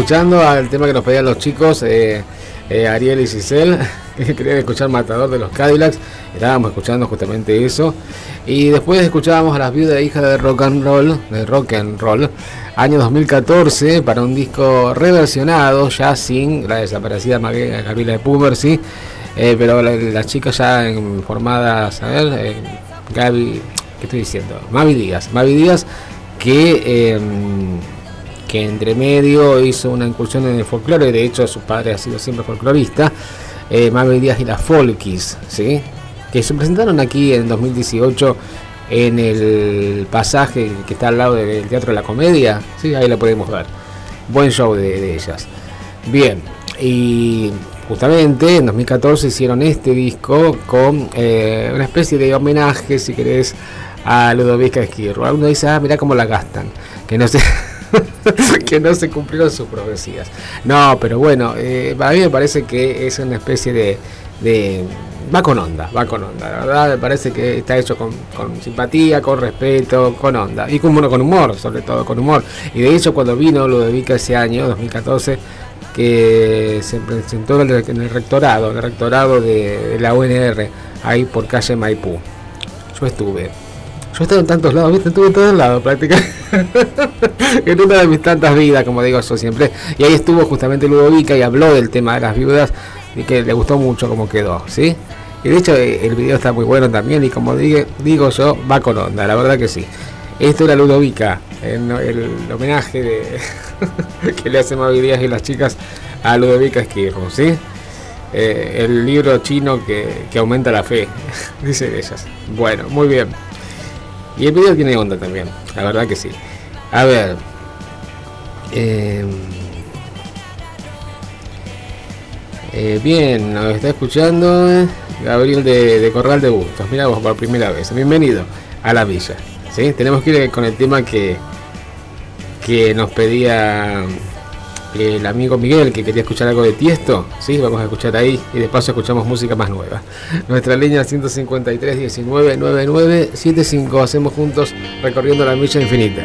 Escuchando al tema que nos pedían los chicos, eh, eh, Ariel y Cisel, que querían escuchar Matador de los Cadillacs. Estábamos escuchando justamente eso. Y después escuchábamos a las viudas de hija de rock and roll, de rock and roll, año 2014, para un disco reversionado, ya sin la desaparecida Mague- Gabriela de Pumercy. Eh, pero la- las chicas ya formadas, a ver, eh, Gaby, ¿qué estoy diciendo? Mavi Díaz, Mavi Díaz, que, eh, que entre medio hizo una incursión en el folclore, de hecho su padre ha sido siempre folclorista, eh, Mavi Díaz y las Folkis, ¿sí? que se presentaron aquí en 2018 en el pasaje que está al lado del Teatro de la Comedia, ¿sí? ahí la podemos ver. Buen show de, ellas. Bien, y justamente en 2014 hicieron este disco con eh, una especie de homenaje, si querés, a Ludovica Esquirro. Uno dice, ah, mirá cómo la gastan, que no se, que no se cumplieron sus profecías. No, pero bueno, eh, a mí me parece que es una especie de, de, va con onda, va con onda. La verdad me parece que está hecho con, con simpatía, con respeto, con onda. Y con, bueno, con humor, sobre todo, con humor. Y de hecho cuando vino Ludovica ese año, 2014, que se presentó en el, rectorado, en el rectorado de, de la UNR, ahí por calle Maipú. Yo estuve. Yo he estado en tantos lados, ¿viste? Estuve en todos lados prácticamente. en una de mis tantas vidas, como digo yo siempre. Y ahí estuvo justamente Ludovica y habló del tema de las viudas y que le gustó mucho cómo quedó, ¿sí? Y de hecho eh, el video está muy bueno también y como digue- digo yo, va con onda, la verdad que sí. Esto era Ludovica, el, el homenaje de que le hacen Mavi Díaz y las chicas a Ludovica Esquirro, ¿sí? Eh, el libro chino que, que aumenta la fe, dicen ellas. Bueno, muy bien. Y el video tiene onda también, la verdad que sí. A ver. eh, eh, bien, nos está escuchando eh, Gabriel de, Corral de Bustos. Mira vos por primera vez. Bienvenido a la villa. ¿sí? Tenemos que ir con el tema que, que nos pedía el amigo Miguel, que quería escuchar algo de Tiesto. ¿sí? Vamos a escuchar ahí y de paso escuchamos música más nueva. Nuestra línea 153 19 99 75. Hacemos juntos recorriendo la milla infinita.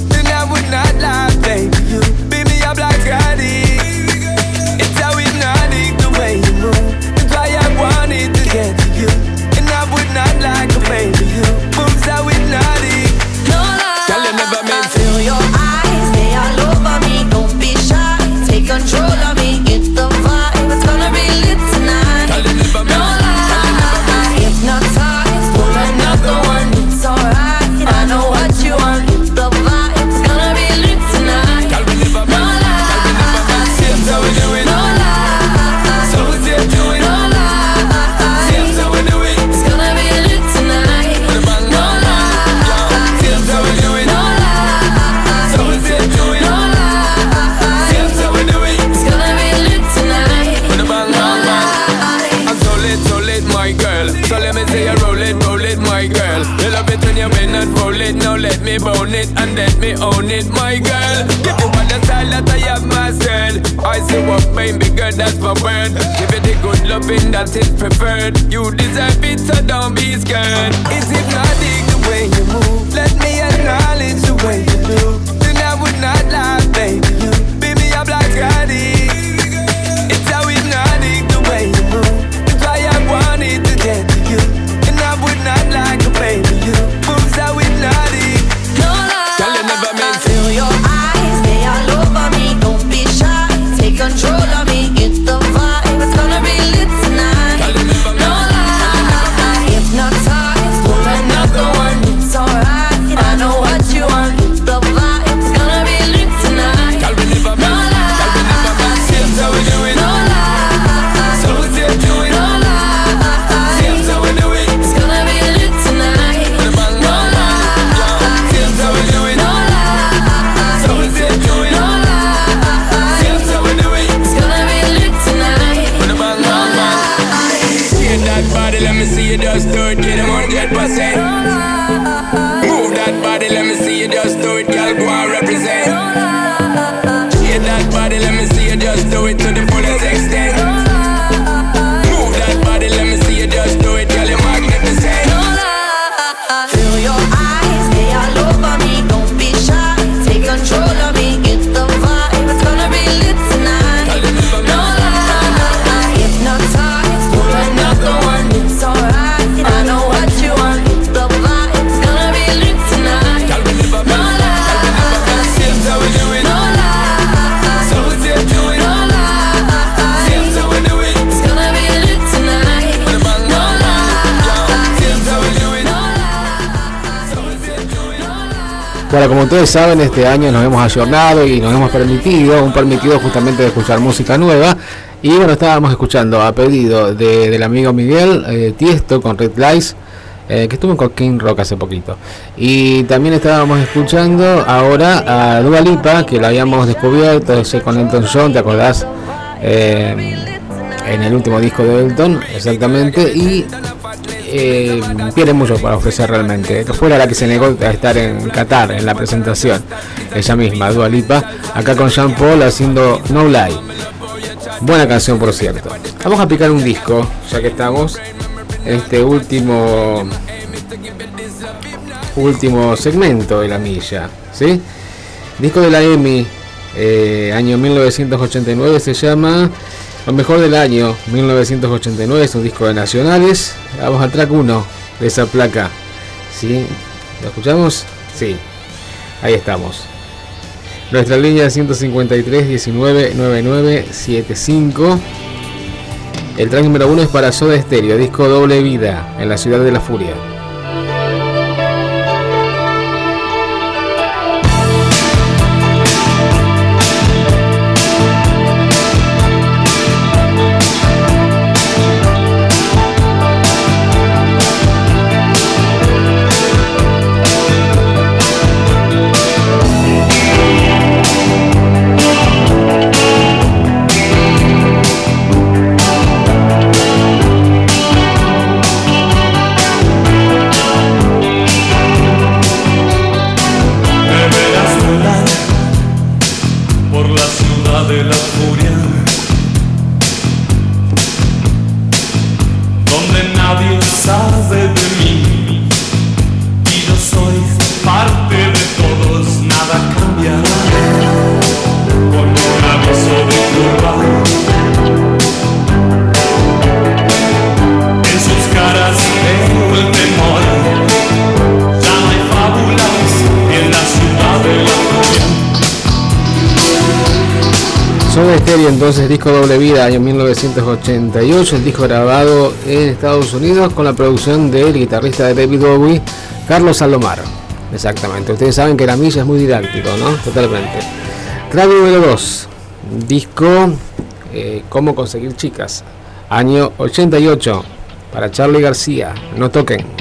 Not baby. You beat me up like I. It's how hypnotic the way you move. That's why I wanted to get to you. And I would not like to baby you. It, my girl. Give you all the style that I have myself. I say what made me good, that's my word. Give it the good loving that is preferred. You deserve it, so don't be scared. It's hypnotic the way you move. Let me acknowledge the way you do. Then I would not lie, baby. You beat me like I did. Bueno, como ustedes saben, este año nos hemos ayornado y nos hemos permitido, un permitido justamente de escuchar música nueva. Y bueno, estábamos escuchando a pedido de- del amigo Miguel eh, Tiesto con Red Lights, eh, que estuvo en Coquín Rock hace poquito. Y también estábamos escuchando ahora a Dua Lipa, que la habíamos descubierto, ese con Elton John, ¿te acordás? Eh, en el último disco de Elton, exactamente. Y eh, tiene mucho para ofrecer realmente. Fuera la que se negó a estar en Qatar en la presentación, ella misma, Dua Lipa, acá con Jean Paul haciendo No Lie. Buena canción, por cierto. Vamos a picar un disco, ya que estamos. Este último último segmento de la milla, ¿sí? Disco de la EMI, eh, año 1989, se llama Lo mejor del año 1989, es un disco de nacionales. Vamos al track 1 de esa placa, ¿sí? ¿Lo escuchamos? Sí, ahí estamos. Nuestra línea 153 19 99 75. El track número uno es para Soda Stereo, disco Doble Vida, en la ciudad de la furia. Entonces disco Doble Vida año 1988, el disco grabado en Estados Unidos con la producción del guitarrista de David Bowie, Carlos Salomar. Exactamente, ustedes saben que la milla es muy didáctico, ¿no? Totalmente. Track número 2, disco eh, Cómo conseguir chicas, año 88, para Charlie García, no toquen.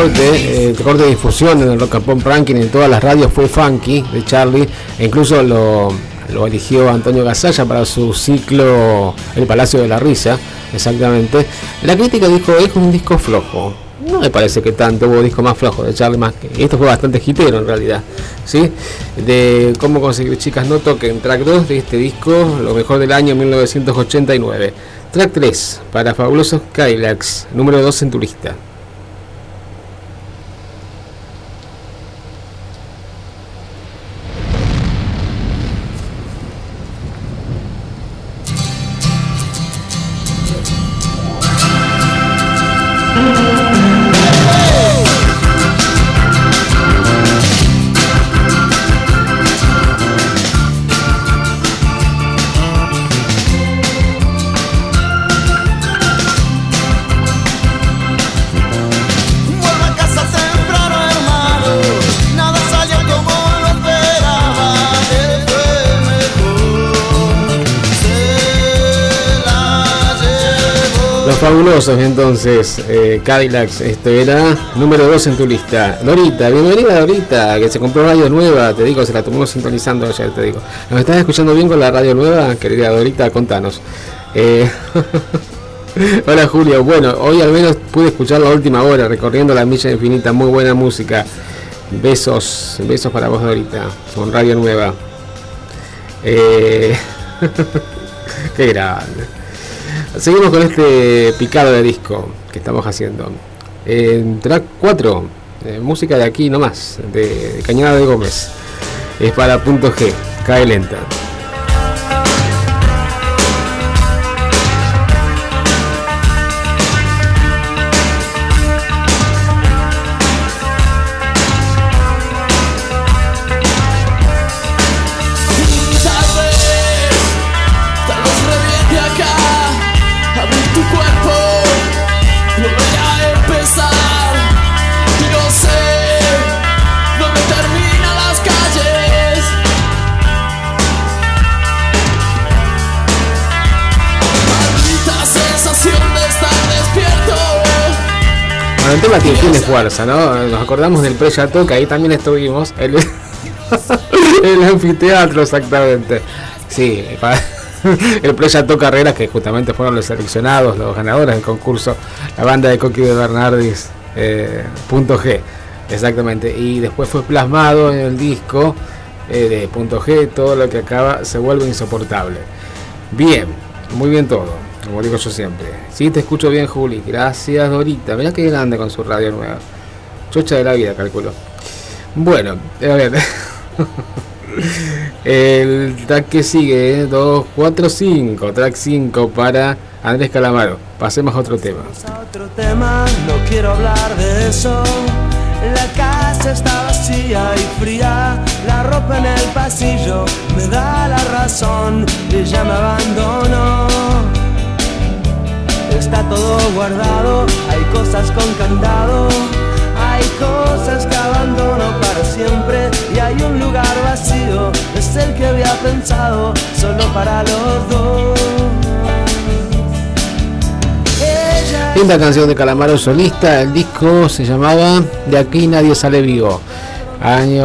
Corte, eh, de difusión en el Rock and Pop Ranking en todas las radios fue Funky de Charlie, e incluso lo, eligió Antonio Gasalla para su ciclo El Palacio de la Risa, exactamente. La crítica dijo es un disco flojo. No me parece que tanto hubo disco más flojo de Charlie más que esto fue bastante hitero en realidad. ¿sí? De cómo conseguir chicas no toquen, track 2 de este disco, lo mejor del año 1989. Track 3 para Fabulosos Kylax, número 2 en tu entonces, eh, esto era número 2 en tu lista. Dorita, bienvenida Dorita, que se compró radio nueva, te digo, se la tomó sintonizando ayer, te digo. ¿Nos estás escuchando bien con la radio nueva? Querida Dorita, contanos. Eh, Hola Julio, bueno, hoy al menos pude escuchar la última hora, recorriendo la milla infinita, muy buena música. Besos, besos para vos Dorita, con radio nueva. Eh, qué grande. Seguimos con este picado de disco que estamos haciendo. En track 4, eh, música de aquí nomás, de, de Cañada de Gómez. Es para punto G, cae lenta. tu cuerpo volver a empezar y no sé dónde terminan las calles maldita sensación de estar despierto bueno, el tema tiene fuerza, ¿no? Nos acordamos del Preya Toca, ahí también estuvimos. El, anfiteatro, exactamente. Sí, para, el Preyato Carreras, que justamente fueron los seleccionados, los ganadores del concurso, la banda de Coqui de Bernardis, eh, punto G, exactamente. Y después fue plasmado en el disco eh, de punto G, todo lo que acaba se vuelve insoportable. Bien, muy bien todo, como digo yo siempre. Sí, te escucho bien, Juli. Gracias, Dorita. Mirá qué grande con su radio nueva. Chocha de la vida, calculo. Bueno, a ver. El track que sigue, 2, 4, 5. Track 5 para Andrés Calamaro. Pasemos a otro tema. a otro tema, no quiero hablar de eso. La casa está vacía y fría, la ropa en el pasillo me da la razón, ella me abandonó. Está todo guardado, hay cosas con candado, hay cosas que abandono para siempre y hay un lugar vacío, es el que había pensado solo para los dos. Linda canción de Calamaro solista. El disco se llamaba De aquí nadie sale vivo.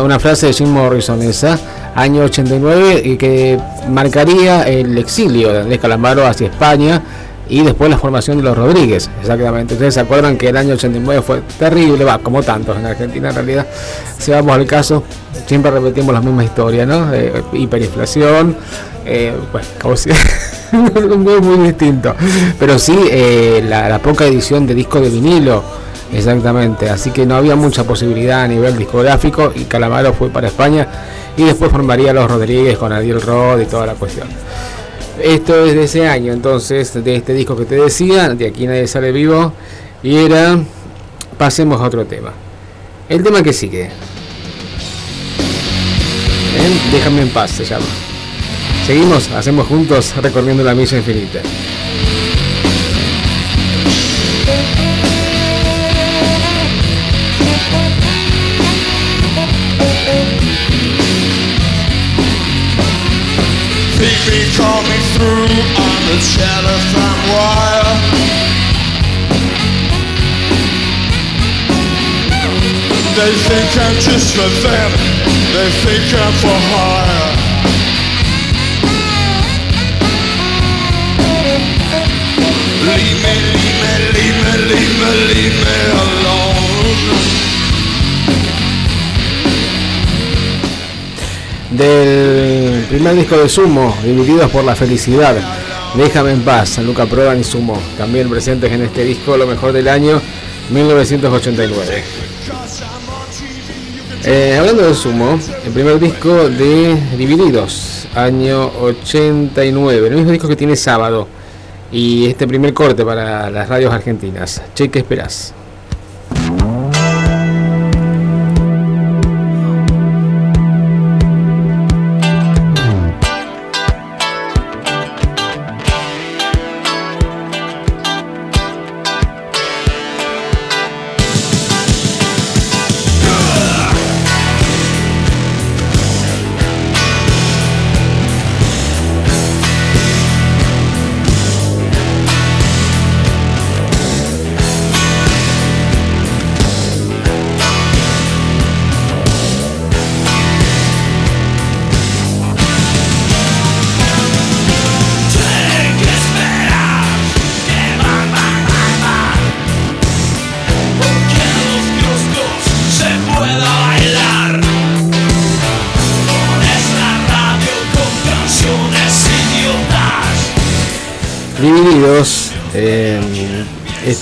Una frase de Jim Morrison esa. Año 89 y que marcaría el exilio de Calamaro hacia España y después la formación de los Rodríguez. Exactamente. Ustedes se acuerdan que el año 89 fue terrible, va, como tantos en Argentina en realidad. Si vamos al caso, siempre repetimos la misma historia, ¿no? Eh, hiperinflación, eh, bueno, como si muy, muy distinto. Pero sí, eh, la, poca edición de disco de vinilo, exactamente. Así que no había mucha posibilidad a nivel discográfico y Calamaro fue para España y después formaría los Rodríguez con Ariel Rod y toda la cuestión. Esto es de ese año, entonces, de este disco que te decía, de aquí nadie sale vivo, y era, pasemos a otro tema. El tema que sigue. ¿Eh? Déjame en paz, se llama. Seguimos, hacemos juntos recorriendo la milla infinita. TV coming through on the telephone wire. They think I'm just for them. They think I'm for hire. Leave me, leave me, leave me, leave me, leave me alone. Del primer disco de Sumo, Divididos por la Felicidad. Déjame en paz, Luca Prodan y Sumo. También presentes en este disco, lo mejor del año 1989. Eh, hablando de Sumo, el primer disco de Divididos, año 89, el mismo disco que tiene sábado. Y este primer corte para las radios argentinas. Che, ¿qué esperás?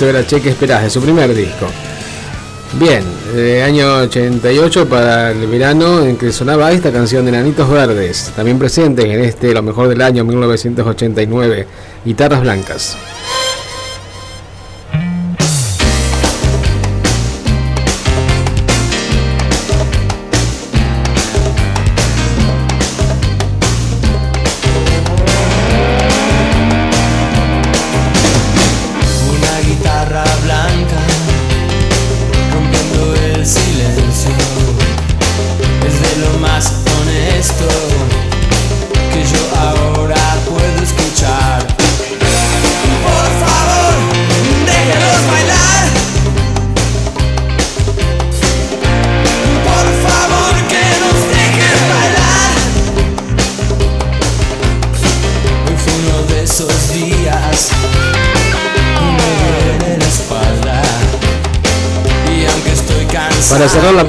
Esto era Che, ¿qué esperás? De su primer disco. Bien, eh, año 88 para el verano en que sonaba esta canción de Nanitos Verdes, también presentes en este Lo mejor del año 1989, Guitarras Blancas.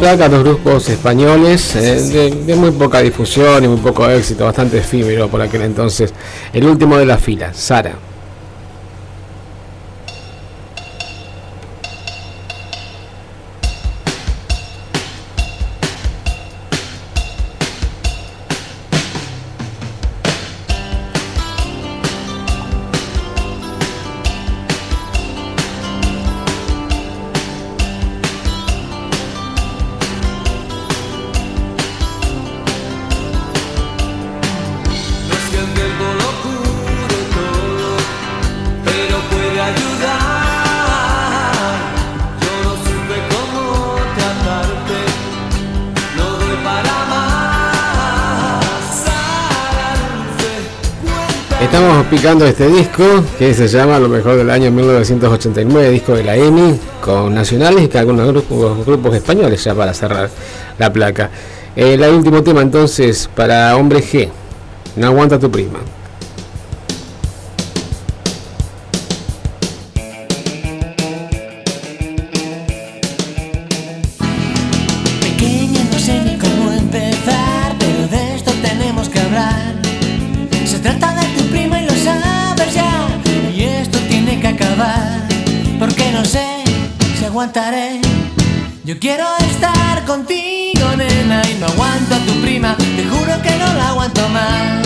Los grupos españoles eh, de, de muy poca difusión y muy poco éxito, bastante efímero por aquel entonces. El último de la fila, Sara. Estamos picando este disco que se llama Lo mejor del año 1989, disco de la EMI, con nacionales y con algunos grupos, grupos españoles ya para cerrar la placa. El último tema entonces para Hombre G, No aguanta tu prima. Quiero estar contigo, nena, y no aguanto a tu prima, te juro que no la aguanto más.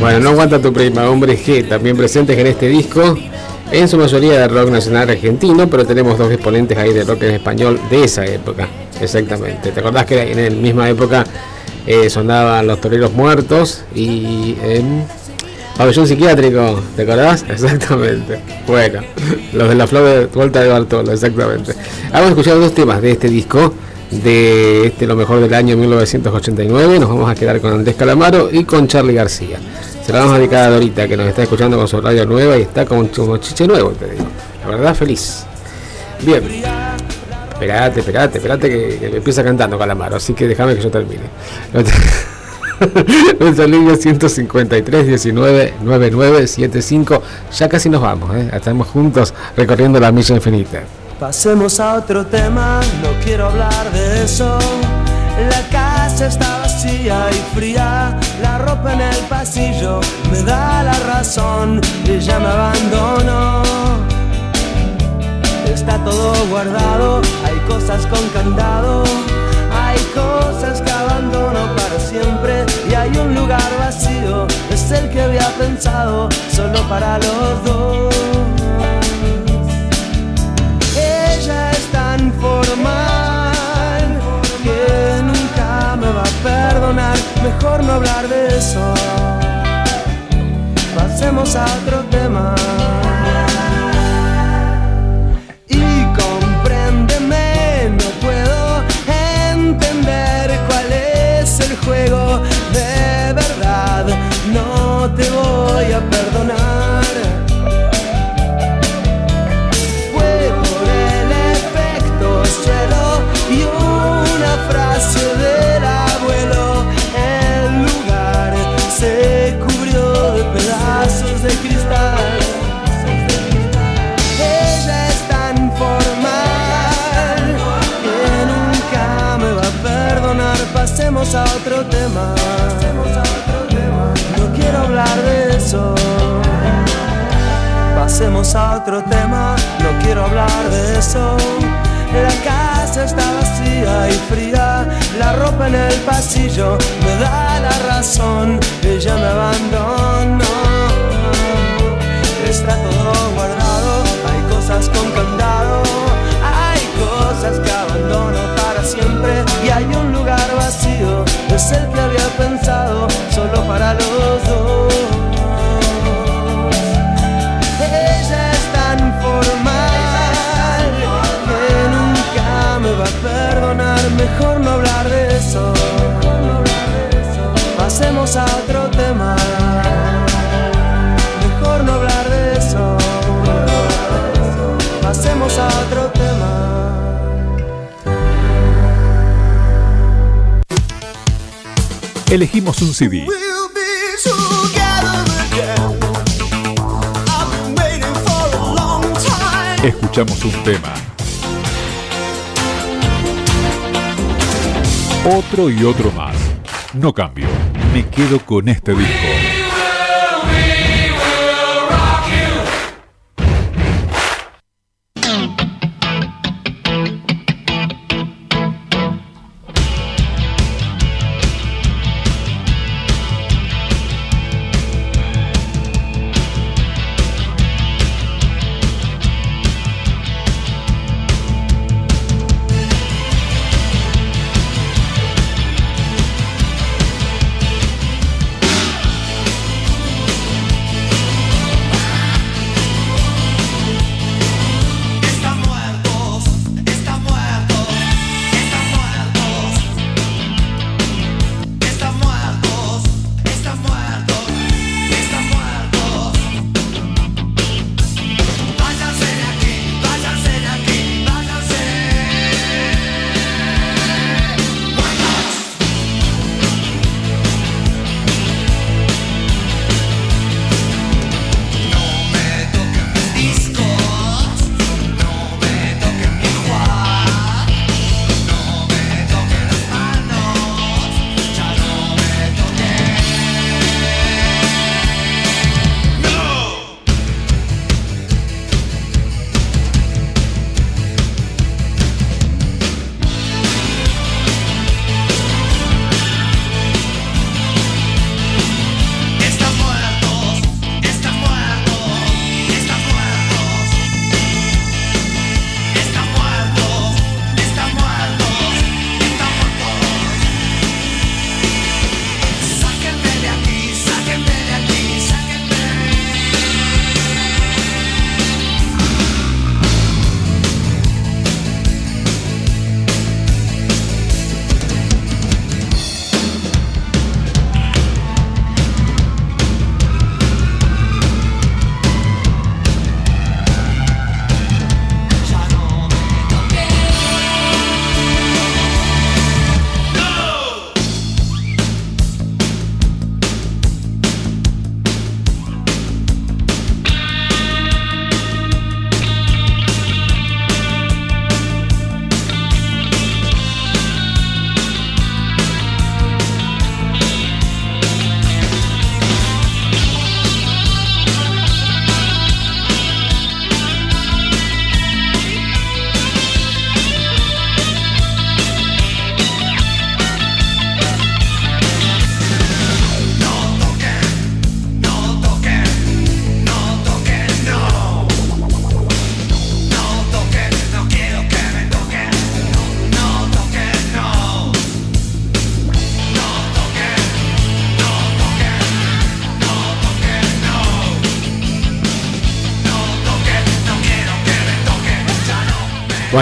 Bueno, no aguanta tu prima, Hombre G, también presentes en este disco, en su mayoría de rock nacional argentino, pero tenemos dos exponentes ahí de rock en español de esa época, exactamente. ¿Te acordás que en la misma época eh, sonaban Los Toreros Muertos y en Pabellón Psiquiátrico? ¿Te acordás? Exactamente. Bueno, los de la flor de vuelta de Bartolo, exactamente. Vamos a escuchar dos temas de este disco. De este lo mejor del año 1989, nos vamos a quedar con Andrés Calamaro y con Charlie García. Se la vamos a dedicar a Dorita, que nos está escuchando con su radio nueva y está con como chiche nuevo, te digo. La verdad, feliz. Bien. Esperate, esperate, esperate que, que empieza cantando Calamaro, así que déjame que yo termine. Nuestra línea 153 19 99 75. Ya casi nos vamos, ¿eh? Estamos juntos recorriendo la milla infinita. Pasemos a otro tema, no quiero hablar de eso. La casa está vacía y fría, la ropa en el pasillo me da la razón, ella me abandonó. Está todo guardado, hay cosas con candado, hay cosas que abandono para siempre y hay un lugar vacío, es el que había pensado solo para los dos. Ella es tan formal que nunca me va a perdonar. Mejor no hablar de eso. Pasemos a otro tema. Y voy a perdonar. Fue por el efecto suelo y una frase del abuelo. El lugar se cubrió de pedazos de cristal. Ella es tan formal que nunca me va a perdonar. Pasemos a otro tema. Pasemos a otro tema, no quiero hablar de eso. La casa está vacía y fría, la ropa en el pasillo me da la razón, ella me abandonó. Está todo guardado, hay cosas con candado, hay cosas que abandono para siempre y hay un lugar vacío, es el que había pensado solo para los dos. Perdonar. Mejor no hablar de eso. Pasemos a otro tema. Mejor no hablar de eso. Pasemos a otro tema. Elegimos un CD. Escuchamos un tema. Otro y otro más. No cambio, me quedo con este disco.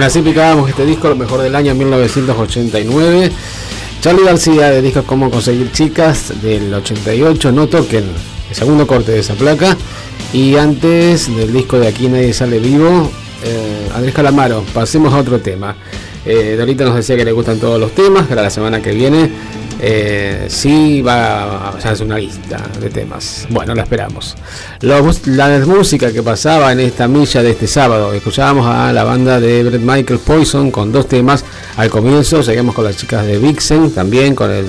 Así picábamos este disco, lo mejor del año 1989. Charlie García de discos Cómo conseguir chicas del 88, no toquen, el segundo corte de esa placa. Y antes del disco de Aquí Nadie Sale Vivo, eh, Andrés Calamaro, pasemos a otro tema. Eh, Dorita nos decía que le gustan todos los temas, para la semana que viene eh, sí va a hacer una lista de temas. Bueno, la esperamos. Los- la música que pasaba en esta milla de este sábado, escuchábamos a la banda de Brett Michael Poison con dos temas al comienzo, seguimos con las chicas de Vixen también con el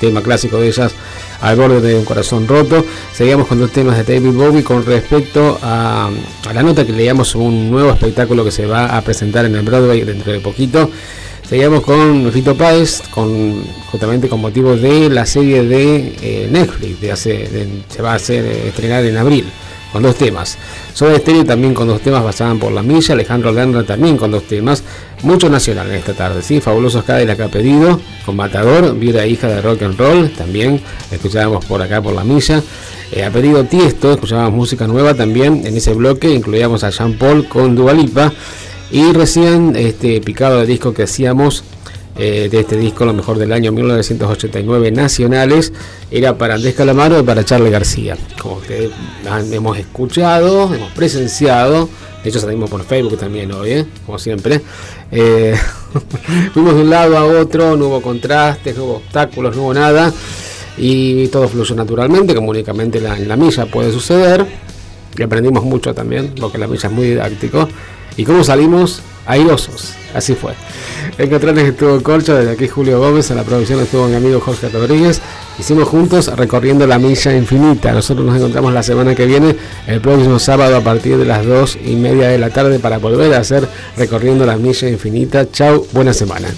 tema clásico de ellas al borde de un corazón roto. Seguimos con dos temas de David Bowie con respecto a, a la nota que leíamos un nuevo espectáculo que se va a presentar en el Broadway dentro de poquito. Seguimos con Rito Páez, justamente con motivo de la serie de eh, Netflix, de se va a hacer eh, estrenar en abril, con dos temas. Soda Stereo también con dos temas basaban por la milla, Alejandro Lerner también con dos temas, mucho nacional en esta tarde, ¿sí? Fabulosos Cadillac ha pedido, con Matador, Viuda hija de rock and roll, también escuchábamos por acá por la milla. Eh, ha pedido Tiesto, escuchábamos música nueva también en ese bloque, incluíamos a Jean Paul con Dualipa. Y recién este picado de disco que hacíamos eh, de este disco, lo mejor del año 1989 nacionales, era para Andrés Calamaro y para Charlie García. Como han- hemos escuchado, hemos presenciado, de hecho salimos por Facebook también hoy, ¿eh? como siempre. Eh, fuimos de un lado a otro, no hubo contrastes, no hubo obstáculos, no hubo nada. Y todo fluyó naturalmente, como únicamente la- en la milla puede suceder. Y aprendimos mucho también, porque la milla es muy didáctico. ¿Y cómo salimos? airosos. Así fue. En controles estuvo Colcho, desde aquí Julio Gómez, en la producción estuvo mi amigo Jorge Rodríguez. Hicimos juntos recorriendo la milla infinita. Nosotros nos encontramos la semana que viene, el próximo sábado a partir de las 2 y media de la tarde para volver a hacer recorriendo la milla infinita. Chau, buena semana.